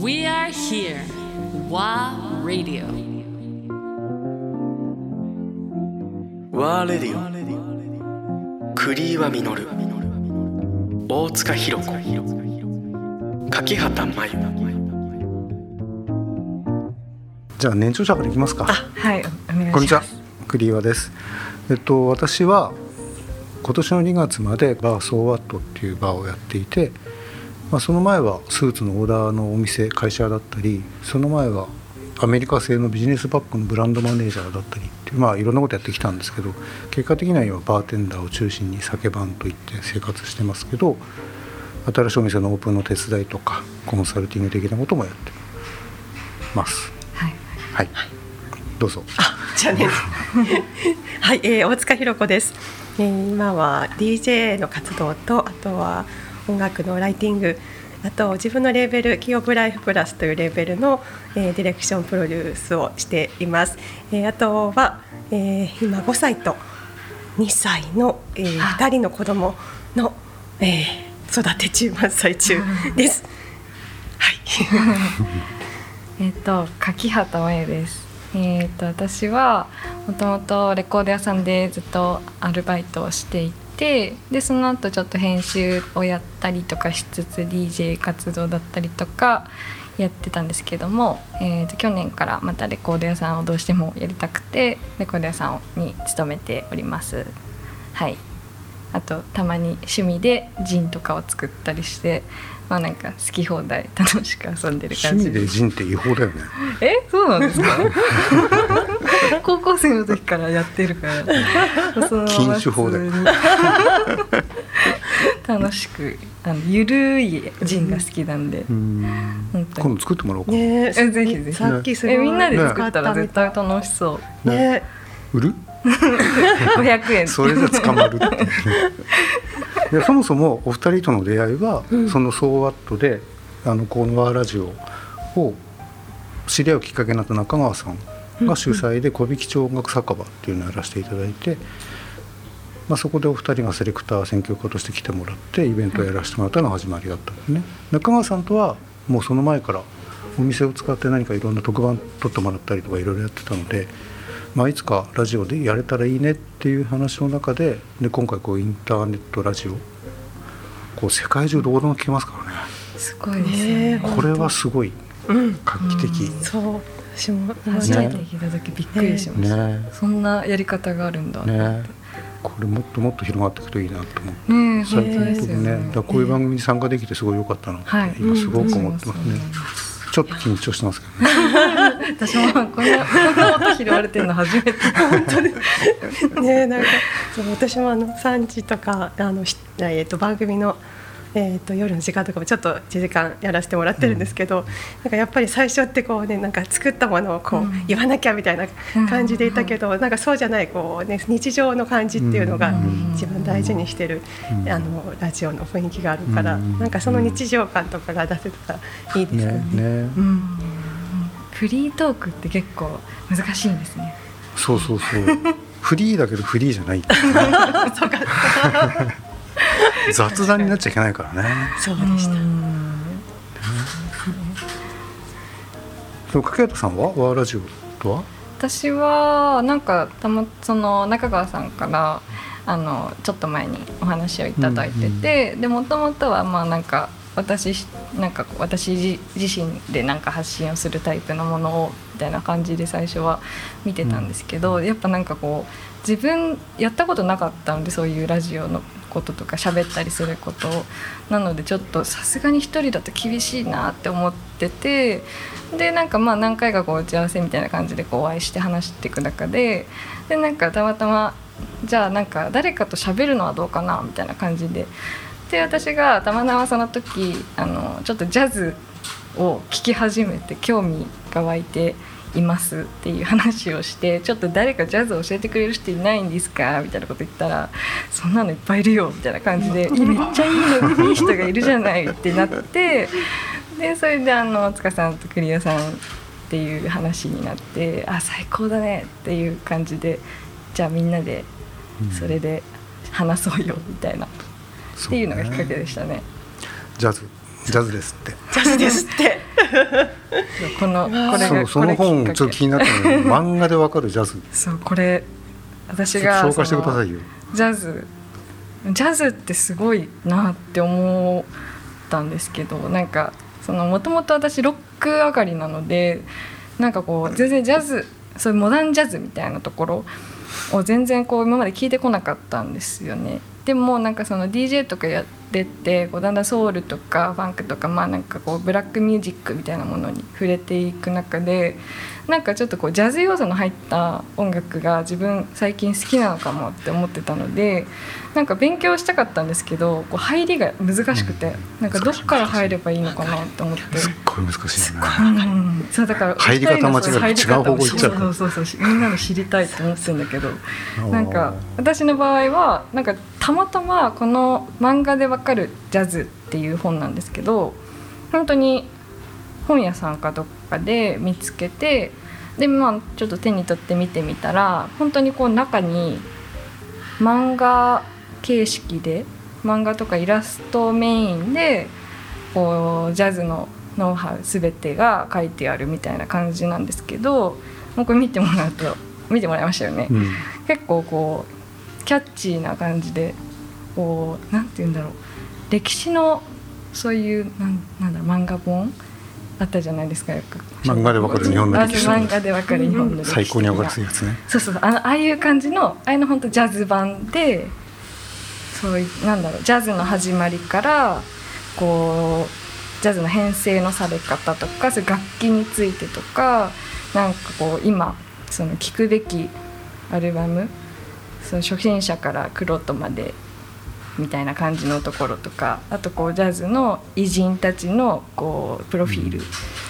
We are here. WA Radio. ワーレディオ栗岩実大塚弘子。柿畑真由。じゃあ年長者からいきますか。はい。こんにちは。栗岩です。えっと私は今年の2月までバーソーワットっていうバーをやっていて、まあ、その前はスーツのオーダーのお店会社だったりその前はアメリカ製のビジネスバッグのブランドマネージャーだったりってまあいろんなことやってきたんですけど結果的には今バーテンダーを中心に酒番といって生活してますけど新しいお店のオープンの手伝いとかコンサルティング的なこともやってますはい。はいどうぞじゃあね。はい、えー、大塚ひろ子です。えー、今は DJ の活動とあとは音楽のライティング。あと自分のレーベル「キオブライフプラス」というレーベルの、えー、ディレクションプロデュースをしています。えー、あとは、えー、今5歳と2歳の、えー、2人の子供の、えー、育て中真っ最中です。はい。えっ、と柿畑真由です。えっ、と私はもともとレコード屋さんでずっとアルバイトをしていて、でその後ちょっと編集をやったりとかしつつ DJ 活動だったりとかやってたんですけども、えー、と去年からまたレコード屋さんをどうしてもやりたくてレコード屋さんに勤めております。はい。あとたまに趣味でジンとかを作ったりして、まあなんか好き放題楽しく遊んでる趣感じで。味ですジンって違法だよねえ、そうなんですか。高校生の時からやってるから。その禁酒法だよ楽しく、あのゆるいジンが好きなんで。うん今度作ってもらおうか、ねえぜひぜひさっきすごいえ、みんなで作ったらね絶対楽しそう。ね売る500円。それじゃ捕まるって いうねいやそもそもお二人との出会いは、その「ソーワットであのコーノワーラジオを知り合うきっかけになった中川さんが主催で小引町音楽酒場っていうのをやらせていただいて、まあ、そこでお二人がセレクター選曲家として来てもらってイベントをやらせてもらったのが始まりだったんですね。中川さんとはもうその前からお店を使って何かいろんな特番撮ってもらったりとかいろいろやってたので、まあ、いつかラジオでやれたらいいねっていう話の中でで今回こうインターネットラジオこう世界中どこでも聞けますからね。すごいですよね。ねこれはすごいうん。画期的、そう。私も今初めて聞いた時びっくりしました。ね。そんなやり方があるんだ。ね。これもっともっと広がっていくといいなと思って。ねえ、最本当ですよね。近ねだこういう番組に参加できてすごい良かったなって、はい。今すごく思ってますね、ちょっと緊張してますけどね 私もこんなこんな音拾われてるの初めて。ねなんかそう私もあの3時とかあのしえっ、と番組の。えー、と夜の時間とかもちょっと1時間やらせてもらってるんですけど、なんかやっぱり最初ってこうねなんか作ったものをこううん。言わなきゃみたいな感じでいたけど、なんかそうじゃないこう、ね、日常の感じっていうのがうん。一番大事にしてる、うん。あのラジオの雰囲気があるから、うん。なんかその日常感とかが出せたらいいですよね。ね。ねうん。フリートークって結構難しいんですね。そうそうそう。フリーだけどフリーじゃない そうか 雑談になっちゃいけないからね。そうでした。そう掛畑さんは？ワーラジオとは？私はなんかたまその中川さんからあのちょっと前にお話をいただいてて、でもともとはまあなんか私しなんか私自自身でなんか発信をするタイプのものをみたいな感じで最初は見てたんですけど、やっぱなんかこう自分やったことなかったのでそういうラジオのこととか喋ったりすること。なのでちょっとさすがに一人だと厳しいなって思ってて。でなんかまあ何回かこう打ち合わせみたいな感じでこうお会いして話していく中で。でなんかたまたまじゃあなんか誰かと喋るのはどうかなみたいな感じで。で私がたまたまその時あのちょっとジャズを聴き始めて興味が湧いて。いますっていう話をしてちょっと誰かジャズを教えてくれる人いないんですか？みたいなこと言ったらそんなのいっぱいいるよみたいな感じでめっちゃいいのいい人がいるじゃないってなってでそれであの塚さんと栗谷さんっていう話になってあ最高だねっていう感じでじゃあみんなでそれで話そうよみたいな、っていうのがきっかけでしたね。ジャズジャズですって。ジジャズですって。このこれがそうその本ちょっと気になったのよ漫画でわかるジャズ。そうこれ私が紹介してくださいよ。ジャズジャズってすごいなって思ったんですけどなんかそのもともと私ロック上がりなのでなんかこう全然ジャズそういうモダンジャズみたいなところを全然こう今まで聞いてこなかったんですよね。でもなんかその DJ とかやってってこうだんだんソウルとかファンクとかまあなんかこうブラックミュージックみたいなものに触れていく中でなんかちょっとこうジャズ要素の入った音楽が自分最近好きなのかもって思ってたのでなんか勉強したかったんですけどこう入りが難しくてなんかどっから入ればいいのかなって思って。すっごい難しいよね。うんそうだから入り方間違える入り方違う方向行っちゃう。そうそうそうそうみんなの知りたいと思ってるんだけどなんか私の場合はなんかたまたまこの漫画でわかるジャズっていう本なんですけど本当に本屋さんかどっかで見つけてでまあちょっと手に取って見てみたら本当にこう中に漫画形式で漫画とかイラストメインでこうジャズのノウハウ全てが書いてあるみたいな感じなんですけどもうこれ見てもらうと見てもらいましたよね。うん結構こうキャッチーな感じでこうなんて言うんだろう歴史のそういうなんなんだろう漫画本あったじゃないですかよく。漫画でわかる日本の歴史。あ漫画でわかる日本の歴史最高にわかりや的なすいやつね。そうそうあのああいう感じのああいうの本当ジャズ版でそういうなんだろうジャズの始まりからこうジャズの編成のされ方とかそういう楽器についてとかなんかこう今その聴くべきアルバムその初心者からクロートまでみたいな感じのところとかあとこうジャズの偉人たちのこうプロフィール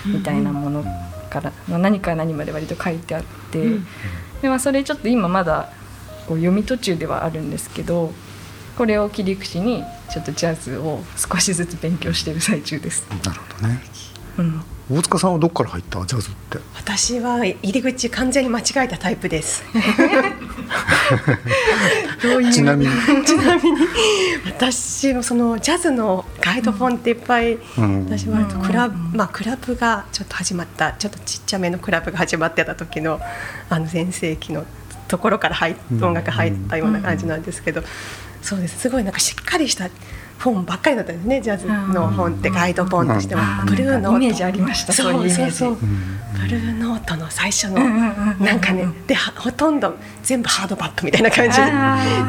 みたいなものから、まあ何から何まで割と書いてあって、でまあ、それちょっと今まだこう読み途中ではあるんですけどこれを切り口にちょっとジャズを少しずつ勉強している最中です。なるほどね。うん大塚さんはどっから入った？ジャズって。私は入り口完全に間違えたタイプです。ちなみに。ちなみに。私もそのジャズのガイド本っていっぱい、うん。私はクラブ、まあクラブがちょっと始まったちょっとちっちゃめのクラブが始まってた時のあの全盛期のところから入音楽入ったような感じなんですけど、そうです。すごいなんかしっかりした本ばっかりだったんですね。ジャズの本ってガイド本としても、うん。ブルーノートイメージありましたそうそうそうそう。うん。ブルーノートの最初のなんかねではほとんど全部ハードバックみたいな感じ。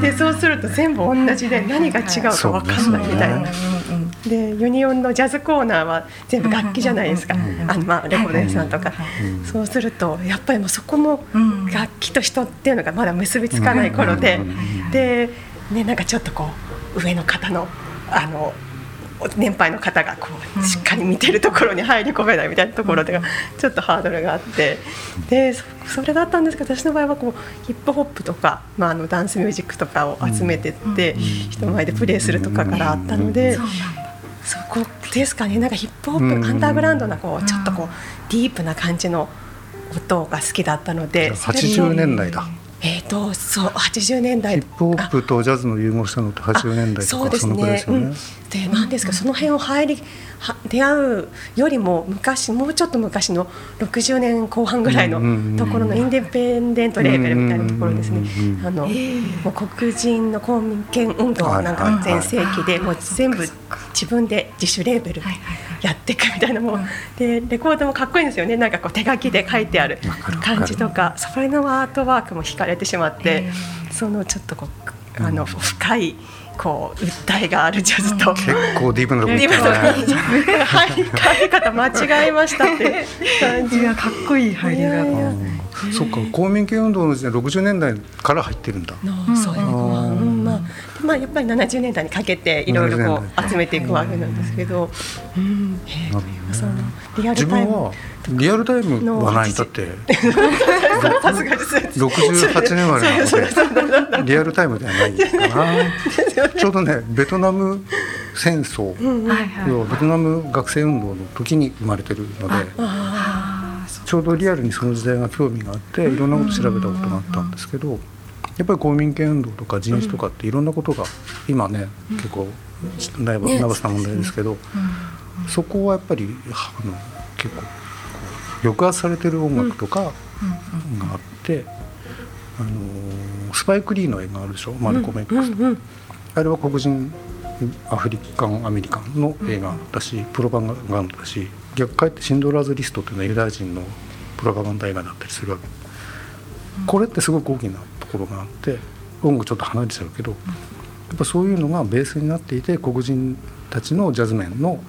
ででそうすると全部同じで何が違うか分かんないみたいな。でユニオンのジャズコーナーは全部楽器じゃないですか、あのまあレコード屋さんとか、うんそうするとやっぱりもうそこもうん。楽器と人っていうのがまだ結びつかない頃で、うん。で、ね、なんかちょっとこう上の方のあの年配の方がこうしっかり見てるところに入り込めないみたいなところでちょっとハードルがあって。でそそれがあったんですけど私の場合はこうヒップホップとか、まあ、あのダンスミュージックとかを集めてって人前でプレイするとかからあったので。そうなんだ。そこですかね。なんかヒップホップ、うん。アンダーグラウンドなこうちょっとこうディープな感じの音が好きだったのでそれと80年代だえー、とそう80年代。ヒップホップとジャズの融合したのって80年代とそうですかそのくらいでねすよね。うん、でなんですかその辺を入りは出会うよりも昔もうちょっと昔の60年後半ぐらいのところのインディペンデントレーベルみたいなところですね。あのもう黒人の公民権運動なんか全盛期でもう全部自分で自主レーベルでやっていくみたいなもん。でレコードもかっこいいんですよね。なんかこう手書きで書いてある感じとかそれのアートワークも惹かれてしまってそのちょっとこうあの深いこう訴えがあるジャズと。結構ディープなとこ行ったね。の入り方間違えましたって。感じいやかっこいい入りがいやいやそっか公民権運動の時代60年代から入ってるんだ。のそういうのは、うんまあまあやっぱり70年代にかけていろいろこ70う集めていくわけなんですけど、うん、えそのリア自ルタイム。分はリアルタイムはないだって。さすがです。68年生まれなのでリアルタイムではないかな。ちょうどねベトナム戦争。要はベトナム学生運動の時に生まれてるのでちょう。どリアルにその時代が興味があっていろんなこと調べたことがあったんですけどやっぱり公民権運動とか人種とかっていろんなことが今ね結構ナバスな問題ですけどそこはやっぱりあの結構抑圧されてる音楽とかがあって、あのスパイク・リーの映画あるでしょ「マルコム X」うんうんあれは黒人アフリカンアメリカンの映画だし、プロパガンダだし逆かえって「シンドラーズ・リスト」っていうのはユダヤ人のプロパガンダ映画だったりするわけ、これってすごく大きなところがあって音楽ちょっと離れちゃうけど、やっぱそういうのがベースになっていて黒人たちのジャズメンの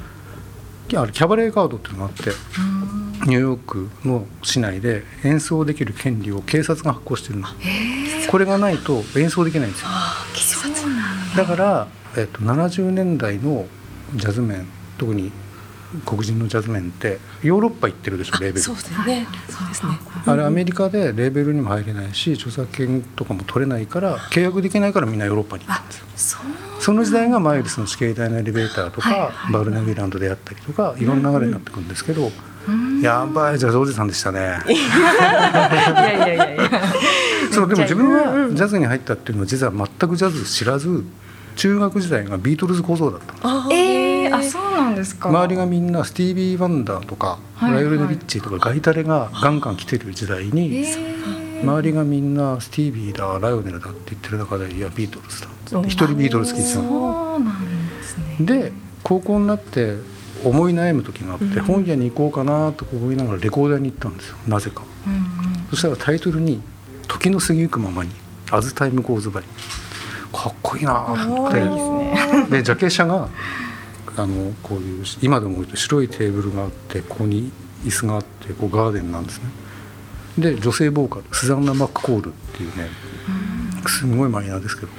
あれキャバレーガードっていうのがあってニューヨークの市内で演奏できる権利を警察が発行してるのこれがないと演奏できないんですよ。だ。から、えっと、70年代のジャズメン特に黒人のジャズメンってヨーロッパ行ってるでしょレーベル。そうですね。そうですね。あれアメリカでレーベルにも入れないし著作権とかも取れないから契約できないからみんなヨーロッパに行ったんですよ。その時代がマイルスの地形帯のエレベーターとか、バルナビランドであったりとかいろんな流れになってくるんですけど、やばいジャズおじさんでしたね。いやいやいやいや。そうでも自分はジャズに入ったっていうのは実は全くジャズ知らず中学時代がビートルズ小僧だったの。あーえー、あそうなんですか。周りがみんなスティービー・ワンダーとか、はいライオネル・リッチーとかガイタレがガンガン来てる時代に、えー。周りがみんなスティービーだライオネルだって言ってる中でいやビートルズだ一人ビートルズ聴いてたの。そうなんですね。で高校になって思い悩む時があって、本屋に行こうかなと思いながらレコード屋に行ったんですよ。なぜか。うんうん。そしたらタイトルに「時の過ぎゆくままに「 As Time Goes By」かっこいいなと思って。でジャケ写があのこういう今でも白いテーブルがあってここに椅子があってこうガーデンなんですね。で女性ボーカルスザンナ・マックコールっていうねすごいマイナーですけど、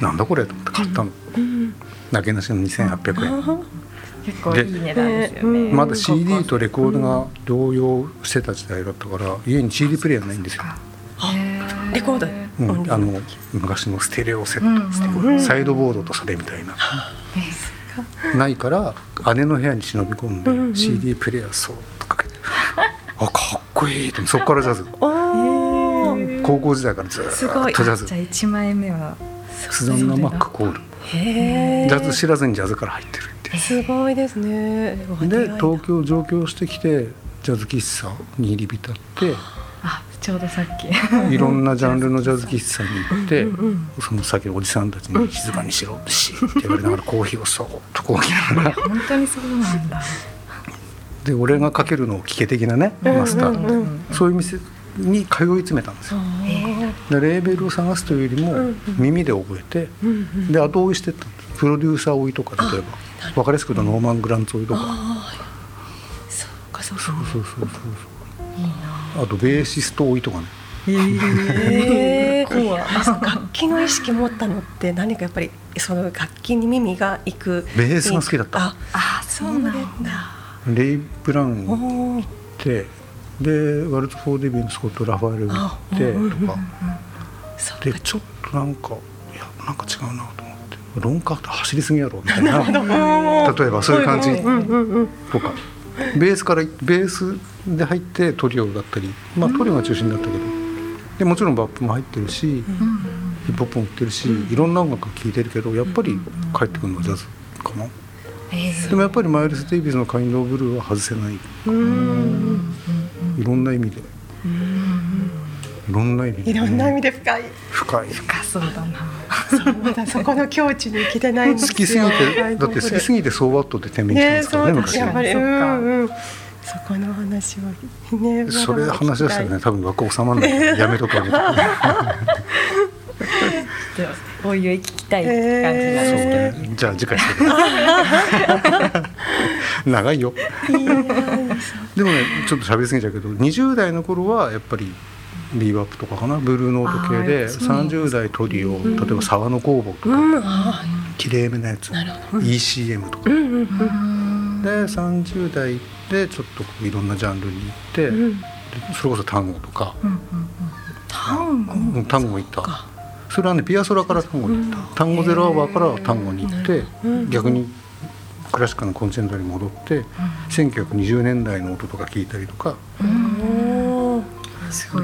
なんだこれと思って買ったの、なけなしの2800円結構いい値段ですよね。まだ CD とレコードが同様してた時代だったから家に CD プレイヤーないんですよ、レコード？うん、あの昔のステレオセットうサイドボードとそれみたいな、ないから姉の部屋に忍び込んで CD プレイヤーそーっとかけて。あかっこいいと思ってそこからジャズ。高校時代からずーすごい。っとジャズ。じゃあ一枚目はスザンナ・マックコール。へジャズ知らずにジャズから入ってるすごいですね。で東京上京してきてジャズ喫茶に入り浸ってあちょうどさっき。いろんなジャンルのジャズ喫茶に行ってその先のおじさんたちに「静かにしろ」しって言われながらコーヒーをそーっとこう来ながら。本当にそうなんだ。で俺がかけるのを聞け的なねマスターそういう店に通い詰めたんですよ。でレーベルを探すというよりも耳で覚えてで後追いしてったプロデューサー追いとか例えば分かりやすく言うとノーマン・グランツ追いとか。そうかそうか。そうそうそうそうあとベーシスト追いとかね。へえ 楽器の意識持ったのって何かやっぱりその楽器に耳がいく。ベースが好きだった。ああそうなんだ。レイ・ブラウンっーてでワルツ・フォー・デビューのスコット・ラファエル行ってとかでちょっとなんかいやなんか違うなとロンカーって走りすぎやろみたいな。例えばそういう感じ。とか。ベースからベースで入ってトリオだったり。まあトリオが中心だったけど。でもちろんバップも入ってるしヒップホップも売ってるしいろんな音楽聴いてるけどやっぱり帰ってくるのはジャズかな。でもやっぱりマイルス・デイビスの「カインド・オブ・ブルー」は外せない。いろんな意味で。いろんな意味で。いろんな意味で深い。深い。あそうだな。そうまだそこの境地に行けてないんですよ。好きすぎてだって好きすぎて「ソーバット」って店名してますからね。ね昔そうだやっぱり。うそっかん。うん。そこの話をねそれ話し出したらね多分枠収まんないやめとくわけちょっとおいおい聞きたい感じなんですけど。じゃあ次回 長いよ。でもねちょっと喋りすぎちゃうけど20代の頃はやっぱりビーバップとかかな？ブルーノート系であーそうなん30代トリオ例えば沢の工房とか。うん。あきれいめなやつ。ECM とか。ーうんうんうん。で30代でちょっといろんなジャンルに行って、でそれこそ単語とか、単語。うん単語行った。それはねピアソラから単語に行った、単語ゼロアワーから単語に行って、逆にクラシックのコンセントに戻って、1920年代の音とか聞いたりとか、おーすごい。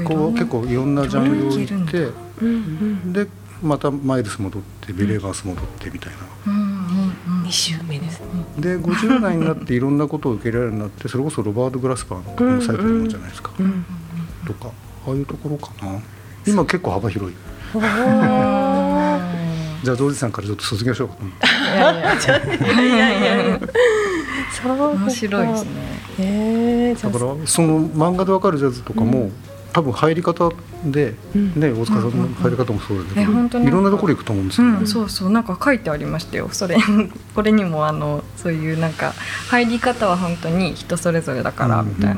こう結構いろんなジャンルを行って、うんでまたマイルス戻ってビレーバース戻ってみたいな、うんうんうん。2週目ですで50代になっていろんなことを受け入れられるようになってそれこそロバート・グラスパーとかのサイトもじゃないですか、うんとかああいうところかな。今結構幅広い。じゃあゾウジさんからちょっと卒業しようかといやいやいや面白いですね。えー、じゃあ。だからその漫画でわかるジャズとかも、多分入り方で、うん。ね大塚さんの入り方もそうだけど、え本当に。いろんなところ行くと思うんですよね、うん、そうそう。なんか書いてありましたよそれ。これにもあのそういうなんか入り方は本当に人それぞれだからうんみたい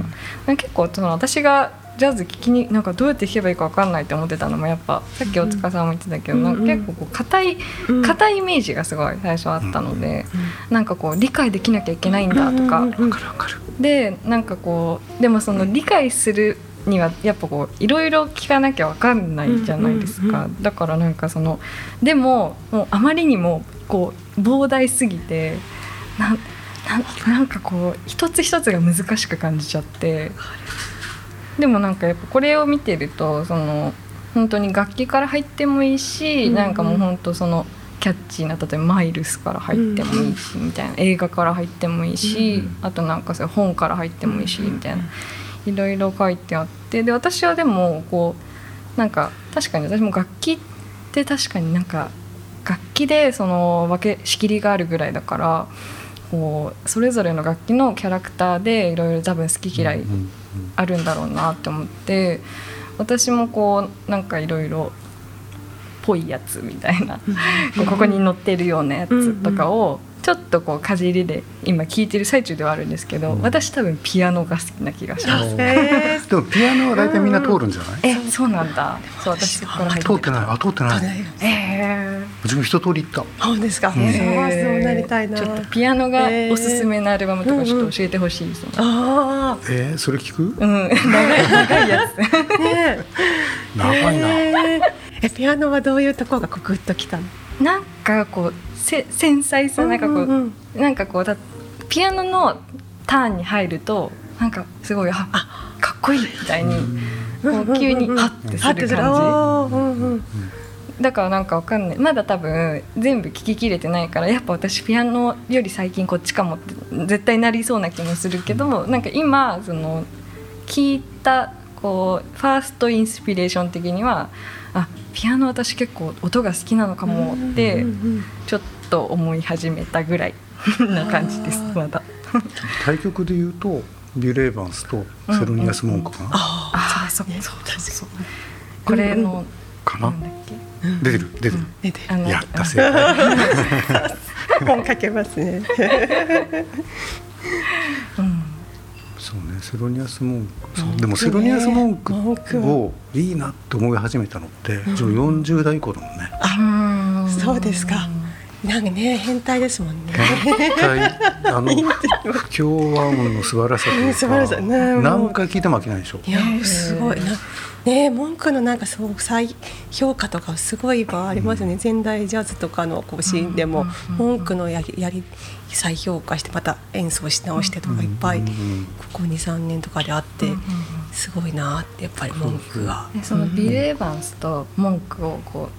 な、結構その私がジャズ聞きになんかどうやって弾けばいいか分かんないって思ってたのもやっぱさっき大塚さんも言ってたけど、うんなんか結構こう硬いうん。硬いイメージがすごい最初あったので、なんかこう理解できなきゃいけないんだとか、でなんかこうでもその理解するにはやっぱこういろいろ聞かなきゃわかんないじゃないですか、うんうんだからなんかそのでももうあまりにもこう膨大すぎてなんなんなんかこう一つ一つが難しく感じちゃって。でもなんかやっぱこれを見てるとその本当に楽器から入ってもいいし、うんうん。なんかもう本当そのキャッチーな例えばマイルスから入ってもいいし、みたいな。映画から入ってもいいし、あとなんかそう本から入ってもいいし、みたいないろいろ書いてあってで私はでもこうなんか確かに私も楽器って確かになんか楽器でその分け仕切りがあるぐらいだからこうそれぞれの楽器のキャラクターでいろいろ多分好き嫌いあるんだろうなって思って私もこうなんかいろいろぽいやつみたいな ここに載ってるようなやつとかをちょっとこうかじりで今聴いてる最中ではあるんですけど、うん。私多分ピアノが好きな気がします。えーでもピアノは大体みんな通るんじゃない、えそう。なんだ。そう私そこから入って通ってない。あ通ってない。えうちも一通り行った。そうですか、うん。そうそうなりたいな。ちょっとピアノがおすすめのアルバムとかちょっと教えてほしいですね。あえー、それ聞く？うん、長い長いやつ。あね長いな、えー。えピアノはどういうところがこうグッときたの？なんかこうせ繊細さなんかこう、うんうんうんなんかこうだピアノのターンに入るとなんかすごいあかっこいいみたいにこう急にハッてするる。感おーうんうん。じだからなんかわかんない。まだ多分全部聞ききれてないからやっぱ私ピアノより最近こっちかもって絶対なりそうな気もするけどなんか今その聞いたこうファーストインスピレーション的にはあピアノ私結構音が好きなのかもってうんうんちょっと思い始めたぐらいな感じですまだ。対局で言うとビュレーバンスとセロニアス・モンクかな、ああそうね。そうそうそう。これのかな？なんだっけ？出てる出てる、出てあのやった正解本かけますねうんそうねセロニアス・モンク。そうでもセロニアス・モンクをいいなって思い始めたのって、自分40代以降だもんね。あそうですか。なんかね変態ですもんね。絶対あの不協和音の素晴らしさというか さ。ね何回聞いても飽きないでしょ。いやすごい。なね文句のなんかそう再評価とかすごい場ありますね、前代ジャズとかのこうシーンでも文句のやりやり再評価してまた演奏し直してとかいっぱいうんここ23年とかであってすごいなってやっぱり文句が。でそのビル・エヴァンスと文句をこ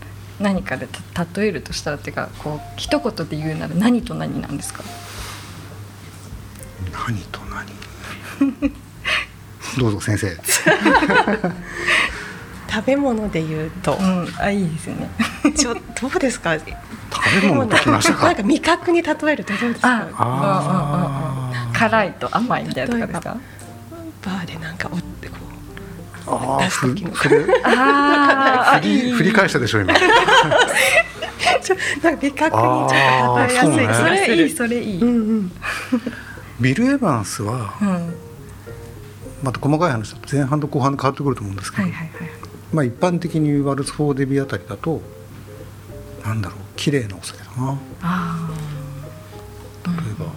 う何かでた例えるとしたらっていうかこう一言で言うなら何と何なんですか？何と何？どうぞ先生。食べ物で言うと。うん。あいいですよね。ちょどうですか？食食べ物ときましたか？なんか味覚に例えるとどうですあか辛いと甘いみたいなとかですか？バーでなんかおってこあー出す時の。ふそれあ振り振り返したでしょ今。うちょなんか味覚にちょっと例えやすいそうね。それいいそれいい、うんうん。ビル・エヴァンスはうんまた細かい話だと前半と後半で変わってくると思うんですけど、はいはいはいまあ一般的にワルツ・フォー・デビあたりだとなんだろう綺麗なお酒だな。あ例えば、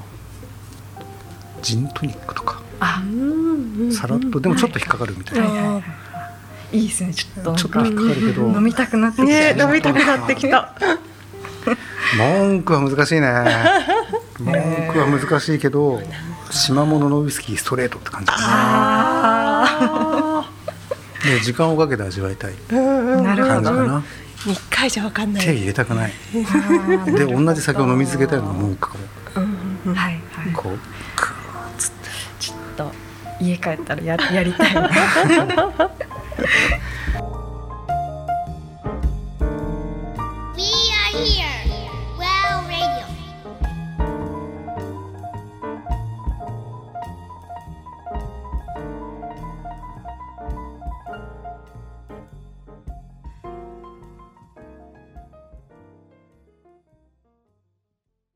ジントニックとか。あさらっとでもちょっと引っかかるみたいな、はいはいはいい。いですねちょっと。ちょっと引っかかるけど、飲みたくなってきた。ね飲みたくなってきた。文句は難しいね文句は難しいけど島物のウイスキーストレートって感じかなあで時間をかけて味わいたい。感じかな。一回じゃわかんない。手入れたくない。で同じ酒を飲み続けたいのもこううんうん。はいはい。こうクーッつって。ちょっと家帰ったらややりたいな